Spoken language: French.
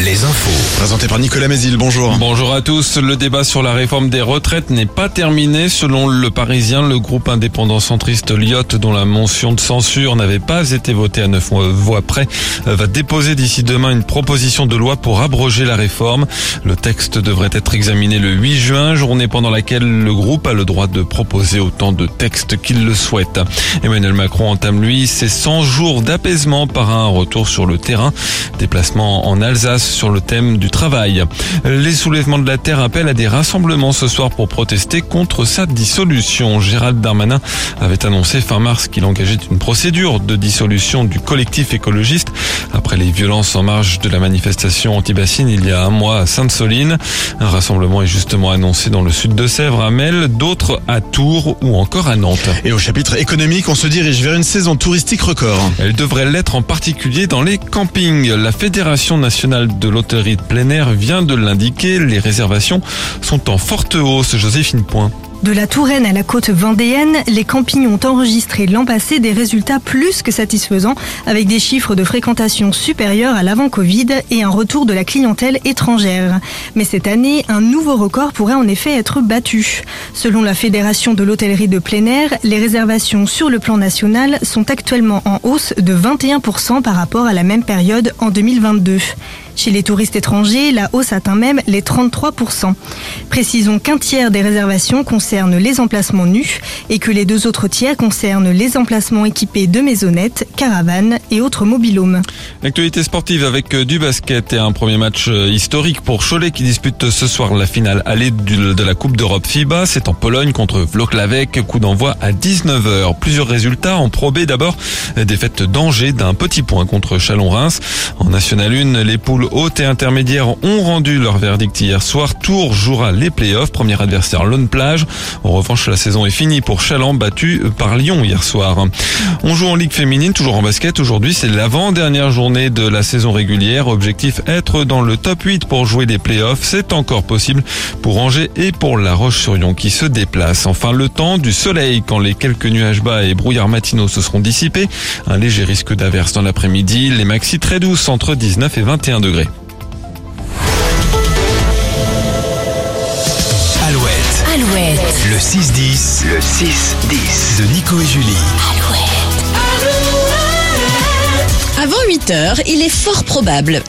les infos. Présenté par Nicolas Mézil, bonjour. Bonjour à tous. Le débat sur la réforme des retraites n'est pas terminé. Selon le Parisien, le groupe indépendant centriste Lyotte, dont la mention de censure n'avait pas été votée à neuf voix près, va déposer d'ici demain une proposition de loi pour abroger la réforme. Le texte devrait être examiné le 8 juin, journée pendant laquelle le groupe a le droit de proposer autant de textes qu'il le souhaite. Emmanuel Macron entame lui ses 100 jours d'apaisement par un retour sur le terrain. Déplacement en Alsace sur le thème du travail. Les soulèvements de la terre appellent à des rassemblements ce soir pour protester contre sa dissolution. Gérald Darmanin avait annoncé fin mars qu'il engageait une procédure de dissolution du collectif écologiste après les violences en marge de la manifestation anti-bassine il y a un mois à Sainte-Soline. Un rassemblement est justement annoncé dans le sud de Sèvres, à Mel, d'autres à Tours ou encore à Nantes. Et au chapitre économique, on se dirige vers une saison touristique record. Elle devrait l'être en particulier dans les campings. La Fédération nationale de l'hôtellerie de plein air vient de l'indiquer. Les réservations sont en forte hausse. Joséphine Point. De la Touraine à la côte vendéenne, les campings ont enregistré l'an passé des résultats plus que satisfaisants, avec des chiffres de fréquentation supérieurs à l'avant-Covid et un retour de la clientèle étrangère. Mais cette année, un nouveau record pourrait en effet être battu. Selon la Fédération de l'hôtellerie de plein air, les réservations sur le plan national sont actuellement en hausse de 21% par rapport à la même période en 2022. Chez les touristes étrangers, la hausse atteint même les 33%. Précisons qu'un tiers des réservations concerne les emplacements nus et que les deux autres tiers concernent les emplacements équipés de maisonnettes, caravanes et autres mobilhomes. Actualité sportive avec du basket et un premier match historique pour Cholet qui dispute ce soir la finale allée de la Coupe d'Europe FIBA. C'est en Pologne contre Vloklavek, coup d'envoi à 19h. Plusieurs résultats en Pro B d'abord, défaite d'Angers d'un petit point contre Chalon-Reims. En National 1, les poules hautes et intermédiaires ont rendu leur verdict hier soir. Tours jouera les playoffs. Premier adversaire Lone Plage. En revanche, la saison est finie pour Chaland, battu par Lyon hier soir. On joue en Ligue féminine, toujours en basket. Aujourd'hui, c'est l'avant-dernière journée de la saison régulière. Objectif être dans le top 8 pour jouer les playoffs. C'est encore possible pour Angers et pour La Roche-sur-Yon qui se déplacent. Enfin, le temps du soleil quand les quelques nuages bas et brouillards matinaux se seront dissipés. Un léger risque d'averse dans l'après-midi. Les maxi très douces entre 19 et 21 degrés. Alouette. Alouette. Le 6-10. Le 6-10. De Nico et Julie. Avant 8 heures, il est fort probable